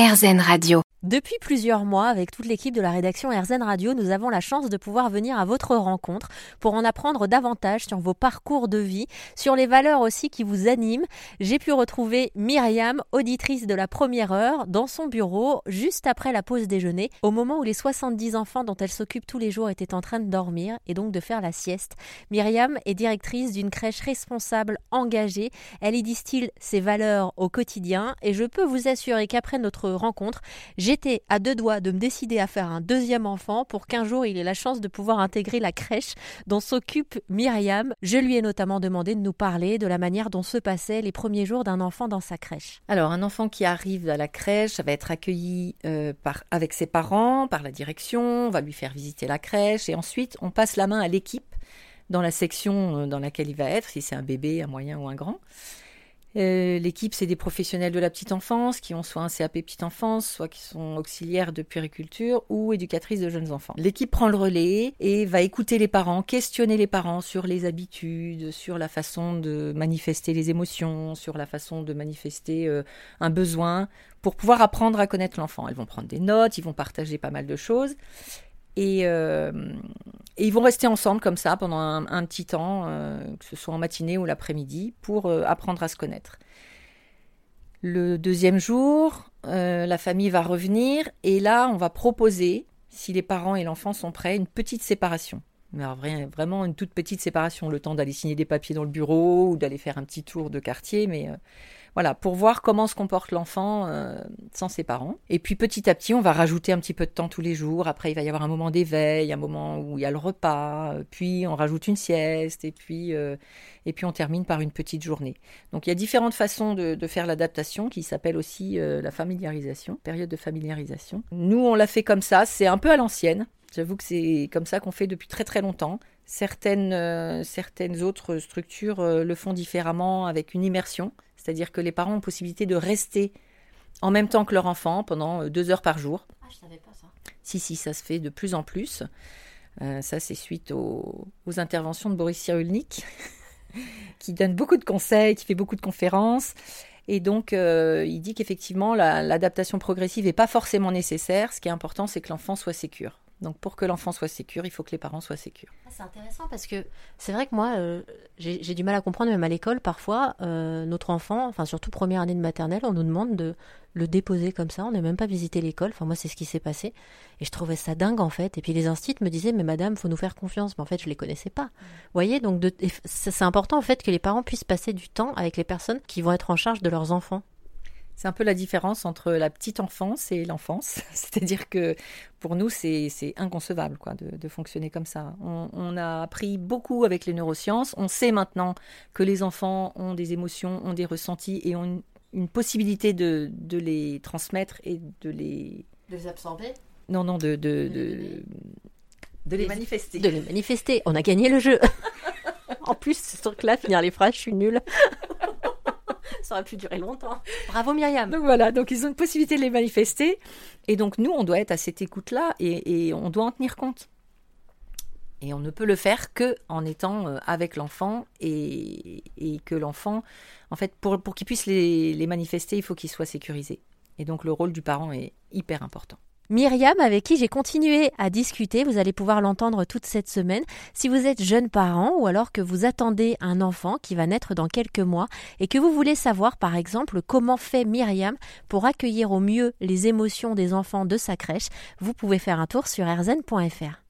RZN Radio. Depuis plusieurs mois, avec toute l'équipe de la rédaction RZN Radio, nous avons la chance de pouvoir venir à votre rencontre pour en apprendre davantage sur vos parcours de vie, sur les valeurs aussi qui vous animent. J'ai pu retrouver Myriam, auditrice de la première heure, dans son bureau, juste après la pause déjeuner, au moment où les 70 enfants dont elle s'occupe tous les jours étaient en train de dormir et donc de faire la sieste. Myriam est directrice d'une crèche responsable, engagée. Elle y distille ses valeurs au quotidien et je peux vous assurer qu'après notre rencontre, J'étais à deux doigts de me décider à faire un deuxième enfant pour qu'un jour il ait la chance de pouvoir intégrer la crèche dont s'occupe Myriam. Je lui ai notamment demandé de nous parler de la manière dont se passaient les premiers jours d'un enfant dans sa crèche. Alors, un enfant qui arrive à la crèche va être accueilli euh, avec ses parents, par la direction, on va lui faire visiter la crèche et ensuite on passe la main à l'équipe dans la section euh, dans laquelle il va être, si c'est un bébé, un moyen ou un grand. Euh, l'équipe, c'est des professionnels de la petite enfance qui ont soit un CAP petite enfance, soit qui sont auxiliaires de puériculture ou éducatrices de jeunes enfants. L'équipe prend le relais et va écouter les parents, questionner les parents sur les habitudes, sur la façon de manifester les émotions, sur la façon de manifester euh, un besoin pour pouvoir apprendre à connaître l'enfant. Elles vont prendre des notes, ils vont partager pas mal de choses. Et, euh, et, ils vont rester ensemble comme ça pendant un, petit temps, euh, que ce soit en matinée ou l'après-midi, pour euh, apprendre à se connaître. Le deuxième jour, la famille va revenir et là, on va proposer, si les parents et l'enfant sont prêts, une petite séparation. Mais vraiment une toute petite séparation, le temps d'aller signer des papiers dans le bureau ou d'aller faire un petit tour de quartier, mais voilà, pour voir comment se comporte l'enfant euh, sans ses parents. Et puis petit à petit, on va rajouter un petit peu de temps tous les jours. Après, il va y avoir un moment d'éveil, un moment où il y a le repas, euh, puis on rajoute une sieste, et puis, euh, et puis on termine par une petite journée. Donc il y a différentes façons de, de faire l'adaptation qui s'appelle aussi la familiarisation, période de familiarisation. Nous, on l'a fait comme ça, c'est un peu à l'ancienne. J'avoue que c'est comme ça qu'on fait depuis très très longtemps. Certaines, certaines autres structures le font différemment avec une immersion. C'est-à-dire que les parents ont possibilité de rester en même temps que leur enfant pendant euh, deux heures par jour. Ah, je savais pas ça. Si, si, ça se fait de plus en plus. Euh, ça, c'est suite aux, interventions de Boris Cyrulnik, qui donne beaucoup de conseils, qui fait beaucoup de conférences. Et donc, euh, il dit qu'effectivement, l'adaptation progressive n'est pas forcément nécessaire. Ce qui est important, c'est que l'enfant soit sécure. Donc pour que l'enfant soit sécure, il faut que les parents soient sécures. Ah, c'est intéressant parce que c'est vrai que moi, euh, j'ai du mal à comprendre, même à l'école, parfois, euh, notre enfant, enfin surtout première année de maternelle, on nous demande de le déposer comme ça, on n'a même pas visité l'école, enfin moi c'est ce qui s'est passé, et je trouvais ça dingue en fait, et puis les instituts me disaient, mais madame, faut nous faire confiance, mais en fait je les connaissais pas. Vous voyez, donc c'est important en fait que les parents puissent passer du temps avec les personnes qui vont être en charge de leurs enfants. C'est un peu la différence entre la petite enfance et l'enfance. C'est-à-dire que pour nous, c'est inconcevable quoi, de, fonctionner comme ça. On, a appris beaucoup avec les neurosciences. On sait maintenant que les enfants ont des émotions, ont des ressentis et ont une, possibilité de, les transmettre et de les... De les absorber Non, non, de, de, de, les manifester. De les manifester. On a gagné le jeu. en plus, ce truc-là, finir les phrases, je suis nulle. ça aurait pu durer longtemps. Bravo Myriam. Donc voilà, donc ils ont une possibilité de les manifester. Et donc nous, on doit être à cette écoute-là et, on doit en tenir compte. Et on ne peut le faire que en étant euh, avec l'enfant et, que l'enfant, en fait, pour, pour qu'il puisse les, les manifester, il faut qu'il soit sécurisé. Et donc le rôle du parent est hyper important. Myriam, avec qui j'ai continué à discuter, vous allez pouvoir l'entendre toute cette semaine. Si vous êtes jeune parent ou alors que vous attendez un enfant qui va naître dans quelques mois et que vous voulez savoir par exemple comment fait Myriam pour accueillir au mieux les émotions des enfants de sa crèche, vous pouvez faire un tour sur rzn.fr.